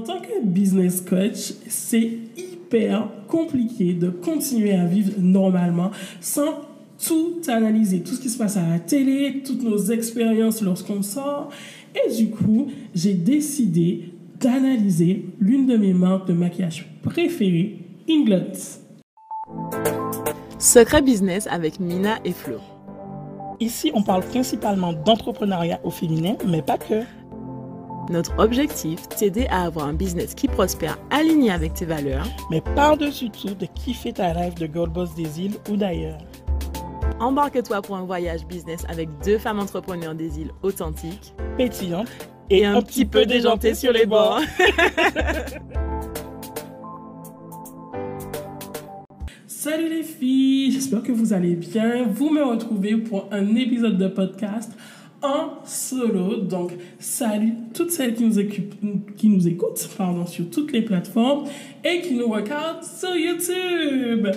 En tant que business coach, c'est hyper compliqué de continuer à vivre normalement sans tout analyser, tout ce qui se passe à la télé, toutes nos expériences lorsqu'on sort. Et du coup, j'ai décidé d'analyser l'une de mes marques de maquillage préférées, England. Secret Business avec Mina et Flo. Ici, on parle principalement d'entrepreneuriat au féminin, mais pas que. Notre objectif, t'aider à avoir un business qui prospère aligné avec tes valeurs, mais par-dessus tout, de kiffer ta rêve de Gold Boss des îles ou d'ailleurs. Embarque-toi pour un voyage business avec deux femmes entrepreneurs des îles authentiques, pétillantes et, un, petit peu déjantées sur les bords. Salut les filles, j'espère que vous allez bien. Vous me retrouvez pour un épisode de podcast en solo. Donc, salut toutes celles qui nous, écoutent pardon, sur toutes les plateformes et qui nous regardent sur YouTube.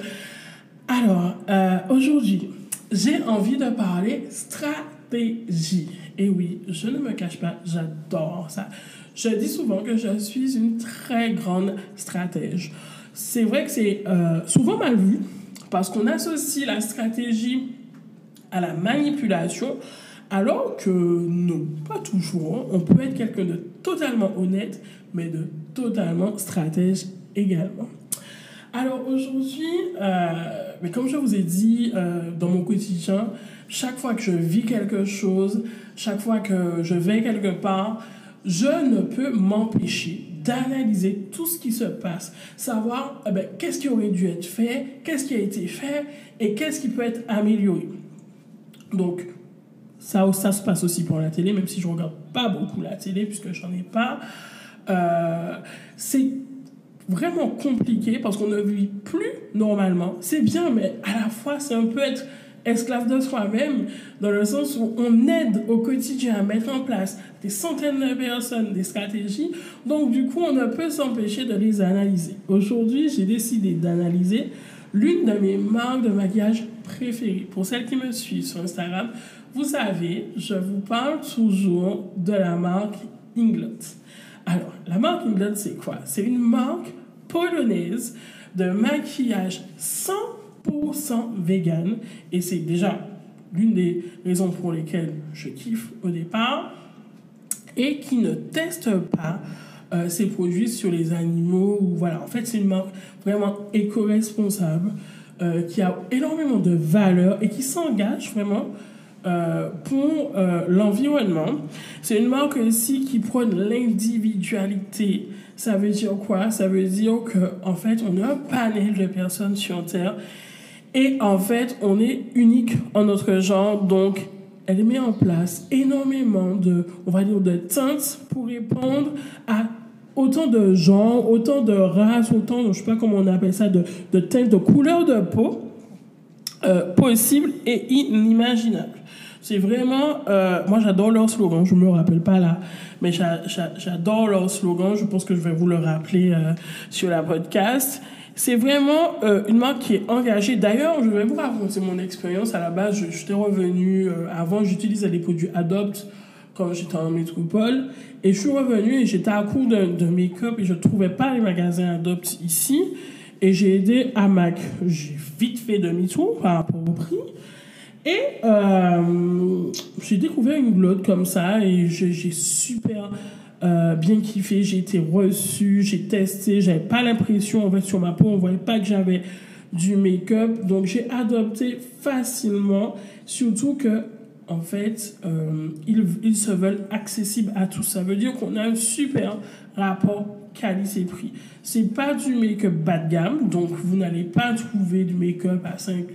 Alors, euh, aujourd'hui, j'ai envie de parler stratégie. Et oui, je ne me cache pas, j'adore ça. Je dis souvent que je suis une très grande stratège. C'est vrai que c'est euh, souvent mal vu parce qu'on associe la stratégie à la manipulation, alors que non, pas toujours. On peut être quelqu'un de totalement honnête, mais de totalement stratège également. Alors aujourd'hui, euh, mais comme je vous ai dit euh, dans mon quotidien, chaque fois que je vis quelque chose, chaque fois que je vais quelque part, je ne peux m'empêcher d'analyser tout ce qui se passe, savoir eh ben, qu'est-ce qui aurait dû être fait, qu'est-ce qui a été fait et qu'est-ce qui peut être amélioré. Donc, ça, ça se passe aussi pour la télé, même si je regarde pas beaucoup la télé puisque j'en ai pas. Euh, c'est vraiment compliqué parce qu'on ne vit plus normalement. C'est bien, mais à la fois, c'est un peu être esclave de soi-même, dans le sens où on aide au quotidien à mettre en place des centaines de personnes, des stratégies. Donc, du coup, on ne peut s'empêcher de les analyser. Aujourd'hui, j'ai décidé d'analyser l'une de mes marques de maquillage préférées. Pour celles qui me suivent sur Instagram, vous savez, je vous parle toujours de la marque England. Alors, la marque England, c'est quoi? C'est une marque polonaise de maquillage 100% vegan. Et c'est déjà l'une des raisons pour lesquelles je kiffe au départ. Et qui ne teste pas euh, ses produits sur les animaux. Voilà, en fait, c'est une marque vraiment éco-responsable euh, qui a énormément de valeur et qui s'engage vraiment euh, pour l'environnement. C'est une marque aussi qui prône l'individualité ça veut dire quoi? Ça veut dire qu'en en fait, on a un panel de personnes sur Terre et en fait, on est unique en notre genre. Donc, elle met en place énormément de, on va dire, de teintes pour répondre à autant de genres, autant de races, autant, je sais pas comment on appelle ça, de, de teintes, de couleurs de peau euh, possibles et inimaginables. C'est vraiment, euh, moi j'adore leur slogan, je me le rappelle pas là, mais j'adore leur slogan, je pense que je vais vous le rappeler euh, sur la podcast. C'est vraiment euh, une marque qui est engagée. D'ailleurs, je vais vous raconter mon expérience. À la base, je j'étais revenu, avant j'utilisais les produits Adopt quand j'étais en métropole. Et je suis revenu et j'étais à court de, de make-up et je trouvais pas les magasins Adopt ici. Et j'ai aidé à Mac. J'ai vite fait demi-tour par rapport au prix. Et euh, j'ai découvert une glotte comme ça et j'ai super euh, bien kiffé. J'ai été reçu, j'ai testé, j'avais pas l'impression, en fait, sur ma peau, on voyait pas que j'avais du make-up. Donc j'ai adopté facilement, surtout que, en fait, euh, ils, se veulent accessibles à tous. Ça veut dire qu'on a un super rapport qualité-prix. C'est pas du make-up bas de gamme, donc vous n'allez pas trouver du make-up à 5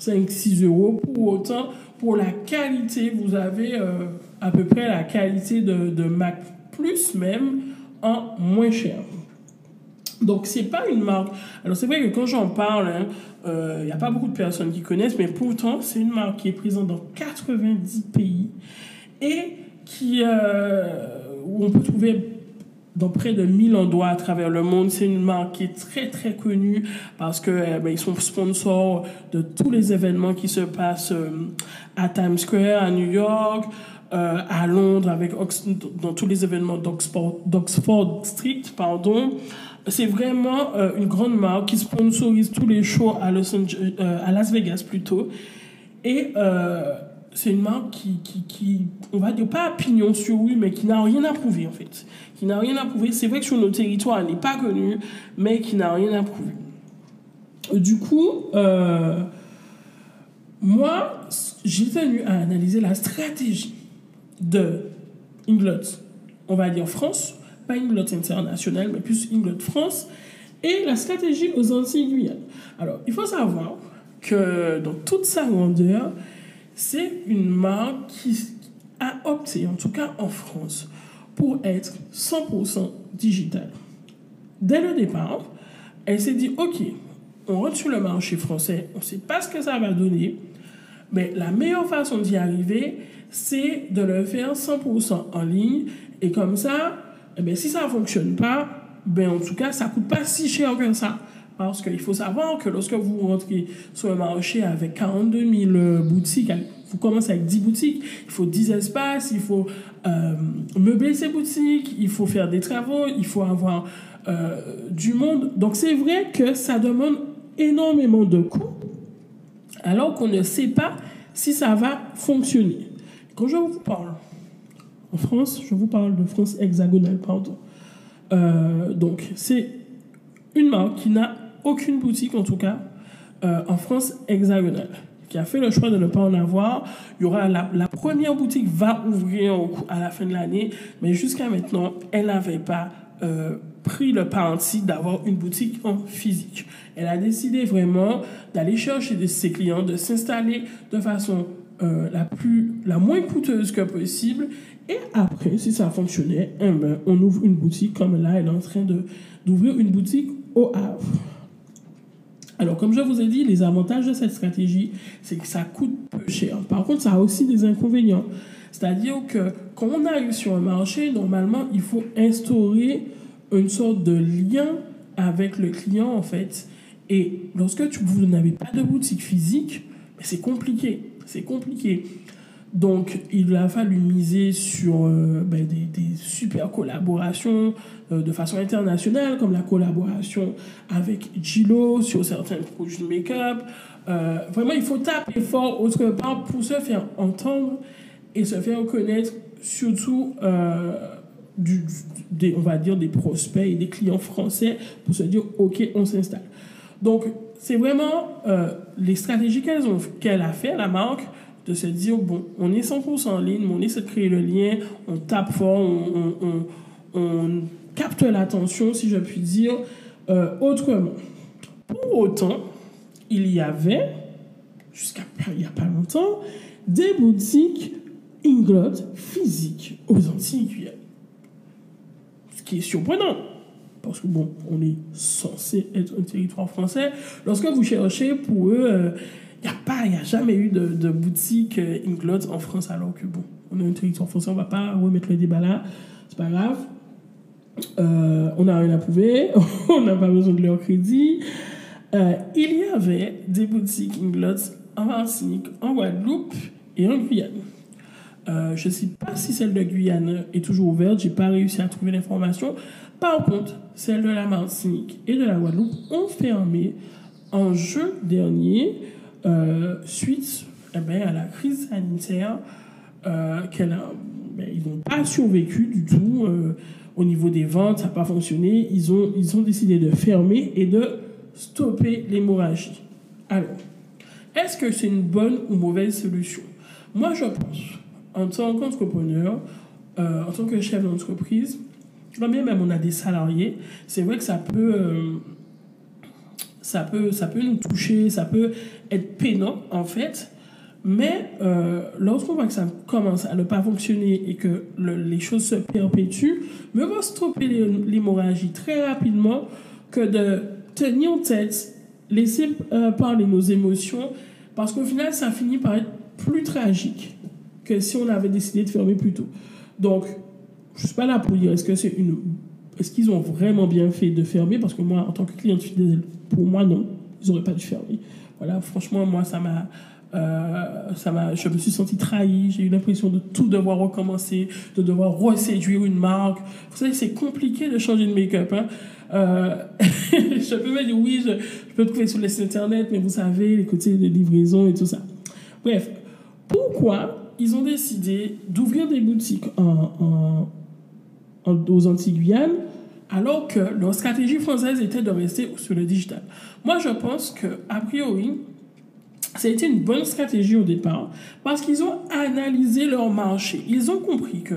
5-6 euros. Pour autant, pour la qualité, vous avez euh, à peu près la qualité de Mac Plus même en moins cher. Donc, c'est pas une marque. Alors, c'est vrai que quand j'en parle, il hein, n'y euh, a pas beaucoup de personnes qui connaissent, mais pourtant, c'est une marque qui est présente dans 90 pays et qui, euh, où on peut trouver dans près de 1000 endroits à travers le monde. C'est une marque qui est très très connue parce que eh ben, sont sponsors de tous les événements qui se passent euh, à Times Square, à New York, à Londres, avec dans tous les événements d'Oxford Street, pardon. C'est vraiment euh, une grande marque qui sponsorise tous les shows à, euh, Las Vegas plutôt. Et c'est une marque qui, on va dire, pas à pignon sur rue, mais qui n'a rien à prouver en fait. Qui n'a rien à prouver. C'est vrai que sur nos territoires, elle n'est pas connue, mais qui n'a rien à prouver. Du coup, moi, j'ai tenu à analyser la stratégie de Inglot, on va dire France, pas Inglot international, mais plus Inglot France, et la stratégie aux Antilles Guyane. Alors, il faut savoir que dans toute sa grandeur, c'est une marque qui a opté, en tout cas en France, pour être 100% digitale. Dès le départ, elle s'est dit, OK, on rentre sur le marché français, on ne sait pas ce que ça va donner, mais la meilleure façon d'y arriver, c'est de le faire 100% en ligne. Et comme ça, eh bien, si ça ne fonctionne pas, ben, en tout cas, ça ne coûte pas si cher que ça. Parce qu'il faut savoir que lorsque vous rentrez sur le marché avec 42 000 euh, boutiques, vous commencez avec 10 boutiques, il faut 10 espaces, il faut euh, meubler ces boutiques, il faut faire des travaux, il faut avoir euh, du monde. Donc c'est vrai que ça demande énormément de coûts alors qu'on ne sait pas si ça va fonctionner. Quand je vous parle en France, je vous parle de France hexagonale, pardon. Euh, donc, c'est une marque qui n'a aucune boutique, en tout cas, euh, en France hexagonale, qui a fait le choix de ne pas en avoir. Il y aura la, première boutique va ouvrir à la fin de l'année, mais jusqu'à maintenant, elle n'avait pas euh, pris le parti d'avoir une boutique en physique. Elle a décidé vraiment d'aller chercher ses clients, de s'installer de façon la, plus, la moins coûteuse que possible. Et après, si ça fonctionnait, eh ben, on ouvre une boutique comme là, elle est en train d'ouvrir une boutique au Havre. Alors, comme je vous ai dit, les avantages de cette stratégie, c'est que ça coûte peu cher. Par contre, ça a aussi des inconvénients. C'est-à-dire que quand on arrive sur un marché, normalement, il faut instaurer une sorte de lien avec le client, en fait. Et lorsque vous n'avez pas de boutique physique, c'est compliqué. C'est compliqué. Donc, il a fallu miser sur euh, ben, des, super collaborations euh, de façon internationale, comme la collaboration avec Gilo sur certains produits de make-up. Euh, vraiment, il faut taper fort autre part pour se faire entendre et se faire connaître, surtout du, des, on va dire des prospects et des clients français pour se dire ok on s'installe donc c'est vraiment les stratégies qu'elle a fait la marque de se dire bon on est 100% en ligne on essaie de créer le lien on tape fort on, on, on, capte l'attention si je puis dire euh, autrement pour autant il y avait jusqu'à il n'y a pas longtemps des boutiques Inglot physiques aux Antilles qui est surprenant. Parce que, bon, on est censé être un territoire français. Lorsque vous cherchez, pour eux, n'y a pas, il a jamais eu de, boutique euh, Inglot en France, alors que, bon, on est un territoire français, on ne va pas remettre le débat là. C'est pas grave. Euh, on n'a rien à prouver. on n'a pas besoin de leur crédit. il y avait des boutiques Inglot en Martinique, en Guadeloupe et en Guyane. Euh, je ne sais pas si celle de Guyane est toujours ouverte, j'ai pas réussi à trouver l'information. Par contre, celle de la Martinique et de la Guadeloupe ont fermé en juin dernier euh, suite eh ben, à la crise sanitaire euh, ben, ils n'ont pas survécu du tout au niveau des ventes, ça n'a pas fonctionné. Ils ont, décidé de fermer et de stopper l'hémorragie. Alors, est-ce que c'est une bonne ou mauvaise solution? Moi, je pense en tant qu'entrepreneur, euh, en tant que chef d'entreprise, quand bien même on a des salariés, c'est vrai que ça peut, euh, ça, peut, ça peut nous toucher, ça peut être peinant en fait. Mais euh, lorsqu'on voit que ça commence à ne pas fonctionner et que les choses se perpétuent, mieux vaut stopper l'hémorragie très rapidement que de tenir en tête, laisser parler nos émotions, parce qu'au final, ça finit par être plus tragique que si on avait décidé de fermer plus tôt. Donc, je ne suis pas là pour dire est-ce que c'est une est-ce qu'ils ont vraiment bien fait de fermer? Parce que moi, en tant que client fidèle, pour moi, non. Ils n'auraient pas dû fermer. Voilà, franchement, moi, ça m'a Euh, ça m'a, je me suis senti trahi, j'ai eu l'impression de tout devoir recommencer, de devoir reséduire une marque. Vous savez, c'est compliqué de changer de make-up. Hein. Euh, je peux me dire oui, je, je, peux trouver sur les sites internet, mais vous savez, les côtés de livraison et tout ça. Bref, pourquoi ils ont décidé d'ouvrir des boutiques en, aux Antilles-Guyane alors que leur stratégie française était de rester sur le digital Moi, je pense que, a priori, été une bonne stratégie au départ parce qu'ils ont analysé leur marché. Ils ont compris que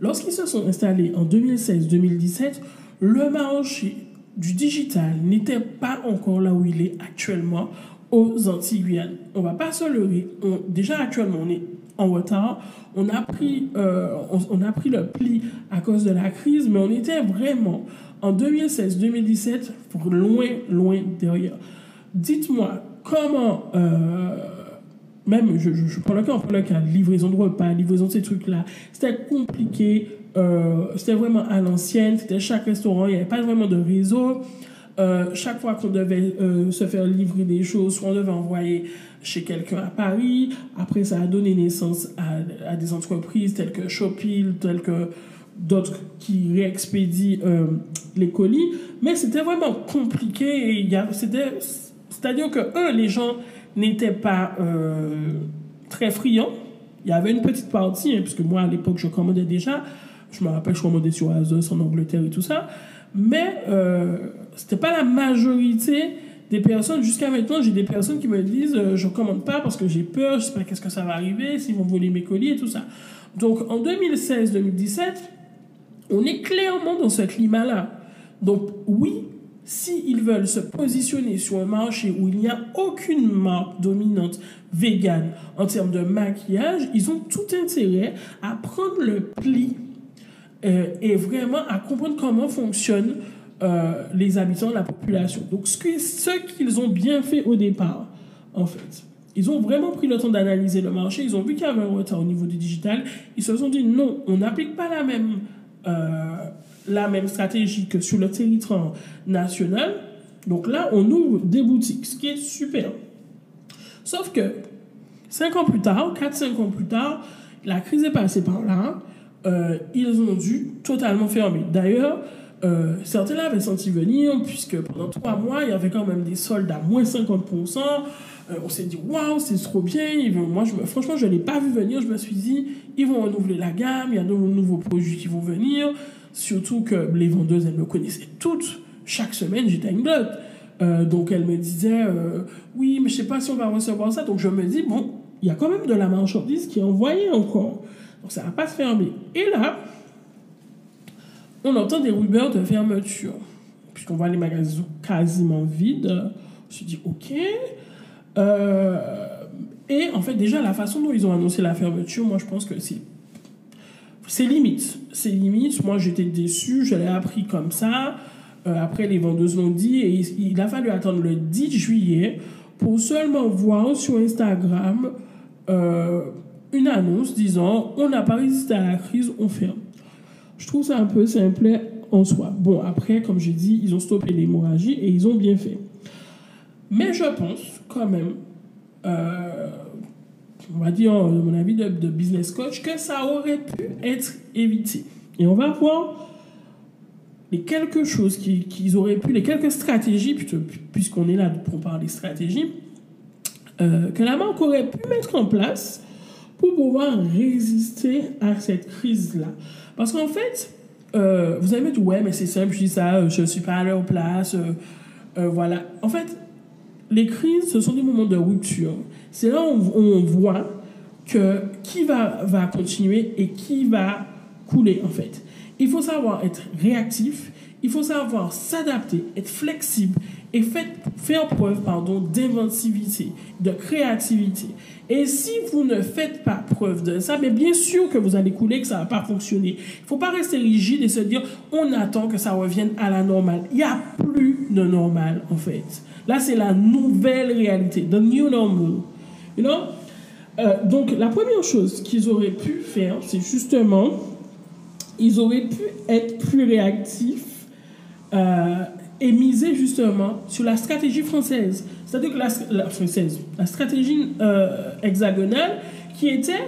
lorsqu'ils se sont installés en 2016-2017, le marché du digital n'était pas encore là où il est actuellement aux Antilles On va pas se leurrer. déjà actuellement, on est retard. On a pris, euh, on, a pris le pli à cause de la crise, mais on était vraiment en 2016-2017 pour loin, loin derrière. Dites-moi comment, euh, même je, je, prends le cas, on prend le cas, livraison de repas, livraison de ces trucs-là, c'était compliqué, euh, c'était vraiment à l'ancienne, c'était chaque restaurant, il n'y avait pas vraiment de réseau. Euh, chaque fois qu'on devait se faire livrer des choses, on devait envoyer chez quelqu'un à Paris. Après, ça a donné naissance à, des entreprises telles que Shopil, telles que d'autres qui réexpédient les colis. Mais c'était vraiment compliqué. C'est-à-dire que, un, les gens n'étaient pas euh, très friands. Il y avait une petite partie, hein, puisque moi, à l'époque, je commandais déjà. Je me rappelle, je commandais sur Azos en Angleterre et tout ça. Mais euh, ce n'était pas la majorité des personnes. Jusqu'à maintenant, j'ai des personnes qui me disent euh, je commande pas parce que j'ai peur, je sais pas qu'est-ce que ça va arriver, s'ils vont voler mes colis et tout ça. Donc, en 2016-2017, on est clairement dans ce climat-là. Donc, oui, s'ils veulent se positionner sur un marché où il n'y a aucune marque dominante végane en termes de maquillage, ils ont tout intérêt à prendre le pli et vraiment à comprendre comment fonctionnent euh, les habitants la population. Donc, ce qu'ils ont bien fait au départ, en fait, ils ont vraiment pris le temps d'analyser le marché, ils ont vu qu'il y avait un retard au niveau du digital, ils se sont dit non, on n'applique pas la même... Euh, la même stratégie que sur le territoire national. Donc là, on ouvre des boutiques, ce qui est super. Sauf que, cinq ans plus tard, 4-5 ans plus tard, la crise est passée par là. Euh, ils ont dû totalement fermer. D'ailleurs, euh, certains l'avaient senti venir, puisque pendant trois mois, il y avait quand même des soldes à moins 50%. Euh, on s'est dit, waouh, c'est trop bien. moi, franchement, je ne l'ai pas vu venir. Je me suis dit, ils vont renouveler la gamme, il y a de nouveaux produits qui vont venir. Surtout que les vendeuses, elles me connaissaient toutes. Chaque semaine, j'étais une glotte. Euh, donc, elles me disaient, euh, oui, mais je sais pas si on va recevoir ça. Donc, je me dis, bon, il y a quand même de la marchandise qui est envoyée encore. Donc, ça va pas se fermer. Et là, on entend des rumeurs de fermeture. Puisqu'on voit les magasins quasiment vides. Me suis dit, ok. Euh, et en fait, déjà, la façon dont ils ont annoncé la fermeture, moi, je pense que c'est c'est limite. C'est limite. Moi, j'étais déçu. Je l'ai appris comme ça. Euh, après, les vendeuses l'ont dit. Et il, a fallu attendre le 10 juillet pour seulement voir sur Instagram euh, une annonce disant on n'a pas résisté à la crise, on ferme. Je trouve ça un peu simple en soi. Bon, après, comme j'ai dit, ils ont stoppé l'hémorragie et ils ont bien fait. Mais je pense quand même euh, on va dire, de mon avis de, business coach, que ça aurait pu être évité. Et on va voir les quelques choses qu'ils auraient pu, les quelques stratégies, puisqu'on est là pour parler stratégie, euh, que la banque aurait pu mettre en place pour pouvoir résister à cette crise-là. Parce qu'en fait, euh, vous allez me dire, ouais, mais c'est simple, je dis ça, je ne suis pas à leur place, euh, voilà. En fait, les crises, ce sont des moments de rupture. C'est là où on voit que qui va, va continuer et qui va couler, en fait. Il faut savoir être réactif, il faut savoir s'adapter, être flexible et faire preuve pardon, d'inventivité, de créativité. Et si vous ne faites pas preuve de ça, mais bien sûr que vous allez couler, que ça va pas fonctionner. Il ne faut pas rester rigide et se dire on attend que ça revienne à la normale. Il n'y a plus de normal en fait. Là, c'est la nouvelle réalité, the new normal. You know? Euh, donc, la première chose qu'ils auraient pu faire, c'est justement, ils auraient pu être plus réactifs euh, et miser justement sur la stratégie française. C'est-à-dire que la, la, la stratégie euh, hexagonale qui était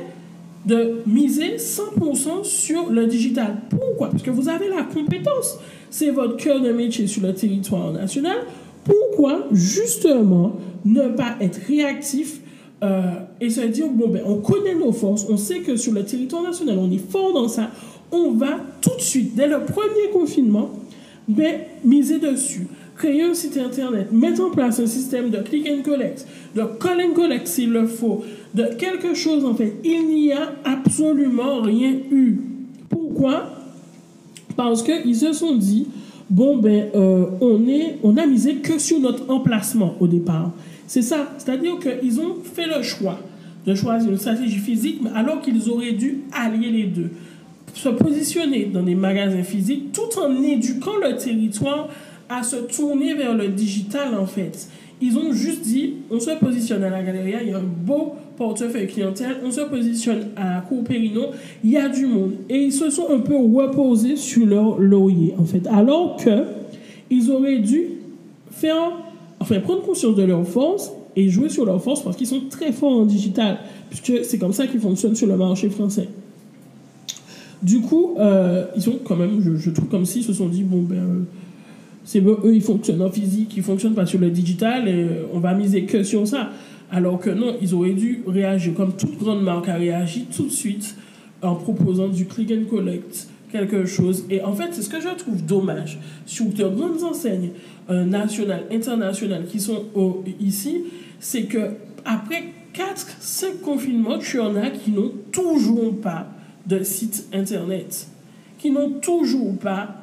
de miser 100% sur le digital. Pourquoi? Parce que vous avez la compétence. C'est votre cœur de métier sur le territoire national. Pourquoi justement ne pas être réactif euh, et se dire, bon, ben, on connaît nos forces, on sait que sur le territoire national, on est fort dans ça, on va tout de suite, dès le premier confinement, ben, miser dessus créer un site internet, mettre en place un système de click and collect, de call and collect s'il le faut, de quelque chose en fait. Il n'y a absolument rien eu. Pourquoi? Parce qu'ils se sont dit, bon ben, euh, on, est, on a misé que sur notre emplacement au départ. C'est ça, c'est-à-dire qu'ils ont fait le choix de choisir une stratégie physique, alors qu'ils auraient dû allier les deux. Se positionner dans des magasins physiques tout en éduquant le territoire à se tourner vers le digital en fait. Ils ont juste dit, on se positionne à la galerie, il y a un beau portefeuille clientèle, on se positionne à Cour Périno, il y a du monde. Et ils se sont un peu reposés sur leur laurier en fait. Alors que ils auraient dû faire, enfin prendre conscience de leur force et jouer sur leur force parce qu'ils sont très forts en digital, puisque c'est comme ça qu'ils fonctionnent sur le marché français. Du coup, euh, ils sont quand même, je, trouve comme s'ils se sont dit, bon ben... Euh, c'est eux, ils fonctionnent en physique, ils fonctionnent pas sur le digital et on va miser que sur ça. Alors que non, ils auraient dû réagir comme toute grande marque a réagi tout de suite en proposant du click and collect, quelque chose. Et en fait, c'est ce que je trouve dommage sur de grandes enseignes euh, nationales, internationales qui sont ici, c'est que après 4, 5 confinements, tu en as qui n'ont toujours pas de site internet, qui n'ont toujours pas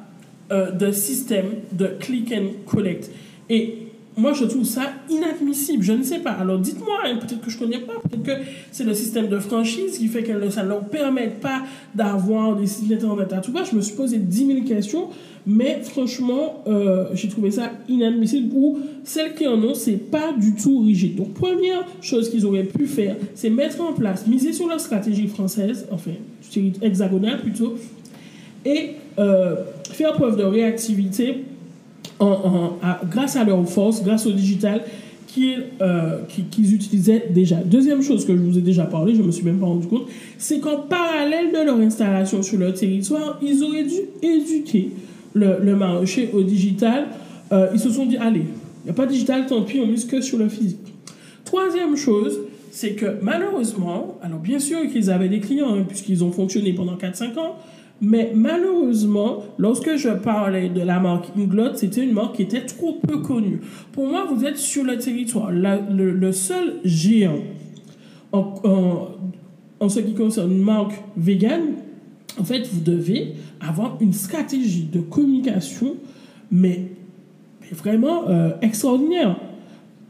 euh, de système de click and collect. Et moi, je trouve ça inadmissible. Je ne sais pas. Alors, dites-moi, hein, peut-être que je ne connais pas, peut-être que c'est le système de franchise qui fait que ça ne leur permet pas d'avoir des sites internet à tout bas. Je me suis posé 10 000 questions, mais franchement, euh, j'ai trouvé ça inadmissible. Ou celles qui en ont, c'est pas du tout rigide. Donc, première chose qu'ils auraient pu faire, c'est mettre en place, miser sur leur stratégie française, enfin, hexagonale plutôt, et euh, faire preuve de réactivité grâce à leur force, grâce au digital euh, qu'ils utilisaient déjà. Deuxième chose que je vous ai déjà parlé, je ne me suis même pas rendu compte, c'est qu'en parallèle de leur installation sur leur territoire, ils auraient dû éduquer le, marché au digital. Euh, ils se sont dit, allez, il n'y a pas de digital, tant pis, on mise que sur le physique. Troisième chose, c'est que malheureusement, alors bien sûr qu'ils avaient des clients, hein, puisqu'ils ont fonctionné pendant 4-5 ans, mais malheureusement, lorsque je parlais de la marque Inglot, c'était une marque qui était trop peu connue. Pour moi, vous êtes sur le territoire. le, seul géant en, en, ce qui concerne une marque vegan, en fait, vous devez avoir une stratégie de communication, mais, vraiment euh, extraordinaire.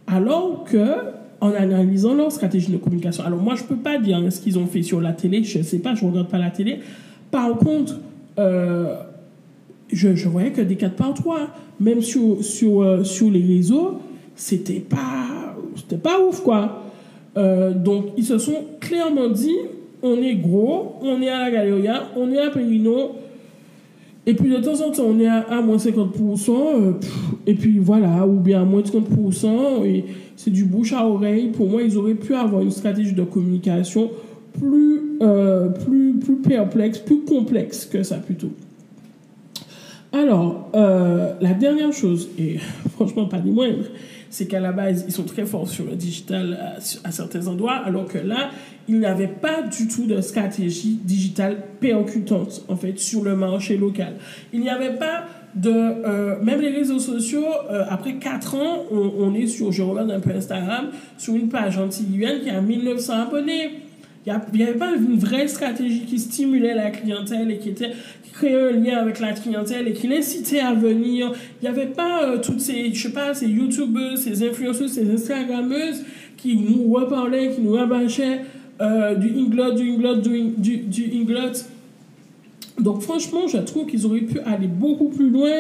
Alors que en analysant leur stratégie de communication. Alors moi, je ne peux pas dire ce qu'ils ont fait sur la télé, je ne sais pas, je ne regarde pas la télé, par contre, euh, je, voyais que des 4 par 3, même sur, sur, euh, sur les réseaux, c'était pas, c'était pas ouf, quoi. Euh, donc, ils se sont clairement dit on est gros, on est à la Galeria, on est à Périno, et puis de temps en temps, on est à, moins 50%, et puis voilà, ou bien à moins de 50%, et c'est du bouche à oreille. Pour moi, ils auraient pu avoir une stratégie de communication plus, euh, plus, plus perplexe, plus complexe que ça plutôt. Alors, euh, la dernière chose, et franchement pas des moindres, c'est qu'à la base, ils sont très forts sur le digital à, certains endroits, alors que là, ils n'avaient pas du tout de stratégie digitale percutante, en fait, sur le marché local. Il n'y avait pas de... Euh, même les réseaux sociaux, après 4 ans, on, est sur, je regarde un peu Instagram, sur une page anti qui a 1900 abonnés. Il n'y avait pas une vraie stratégie qui stimulait la clientèle et qui, créait un lien avec la clientèle et qui l'incitait à venir. Il n'y avait pas euh, toutes ces, je sais pas, ces youtubeuses, ces influenceuses, ces instagrammeuses qui nous reparlaient, qui nous rabâchaient euh, du inglot, du inglot, du inglot. Donc franchement, je trouve qu'ils auraient pu aller beaucoup plus loin.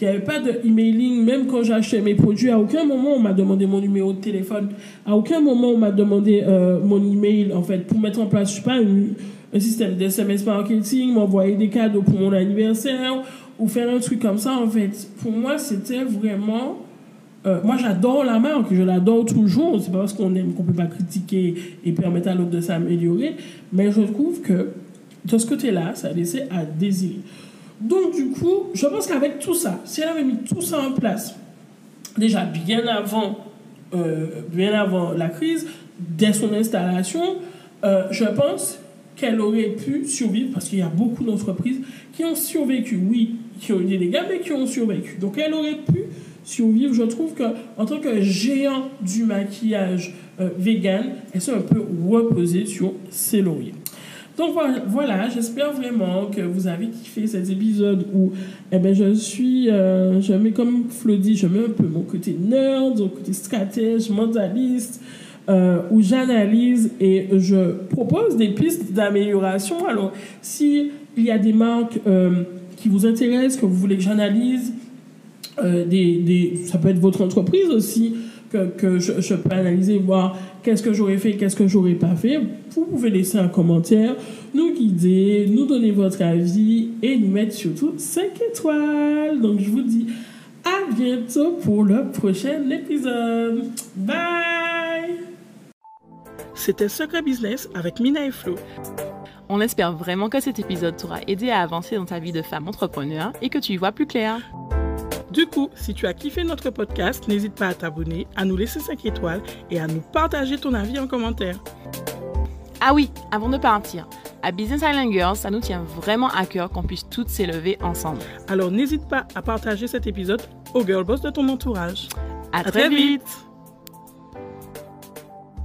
Il n'y avait pas de emailing, même quand j'achetais mes produits. À aucun moment, on m'a demandé mon numéro de téléphone. À aucun moment, on m'a demandé euh, mon email, en fait, pour mettre en place, je sais pas, un système d'SMS marketing, m'envoyer des cadeaux pour mon anniversaire, ou faire un truc comme ça, en fait. Pour moi, c'était vraiment euh, moi, j'adore la marque, je l'adore toujours. C'est pas parce qu'on aime qu'on peut pas critiquer et permettre à l'autre de s'améliorer. Mais je trouve que de ce côté-là, ça a à désirer. Donc, du coup, je pense qu'avec tout ça, si elle avait mis tout ça en place, déjà bien avant, euh, bien avant la crise, dès son installation, euh, je pense qu'elle aurait pu survivre parce qu'il y a beaucoup d'entreprises qui ont survécu, oui, qui ont eu des dégâts, mais qui ont survécu. Donc, elle aurait pu survivre. Je trouve qu'en tant que géant du maquillage euh, vegan, elle s'est un peu reposée sur ses lauriers. Donc voilà, j'espère vraiment que vous avez kiffé cet épisode où eh ben, je suis, euh, je mets comme Flo je mets un peu mon côté nerd, mon côté stratège, mentaliste, euh, où j'analyse et je propose des pistes d'amélioration. Alors, s'il y a des marques qui vous intéressent, que vous voulez que j'analyse, euh, des, ça peut être votre entreprise aussi que, que je, je, peux analyser, voir qu'est-ce que j'aurais fait, qu'est-ce que j'aurais pas fait. Vous pouvez laisser un commentaire, nous guider, nous donner votre avis et nous mettre surtout 5 étoiles. Donc je vous dis à bientôt pour le prochain épisode. Bye C'était Secret Business avec Mina et Flo. On espère vraiment que cet épisode t'aura aidé à avancer dans ta vie de femme entrepreneur et que tu y vois plus clair. Du coup, si tu as kiffé notre podcast, n'hésite pas à t'abonner, à nous laisser 5 étoiles et à nous partager ton avis en commentaire. Ah oui, avant de partir, à Business Island Girls, ça nous tient vraiment à cœur qu'on puisse toutes s'élever ensemble. Alors n'hésite pas à partager cet épisode aux girl boss de ton entourage. À, très, vite.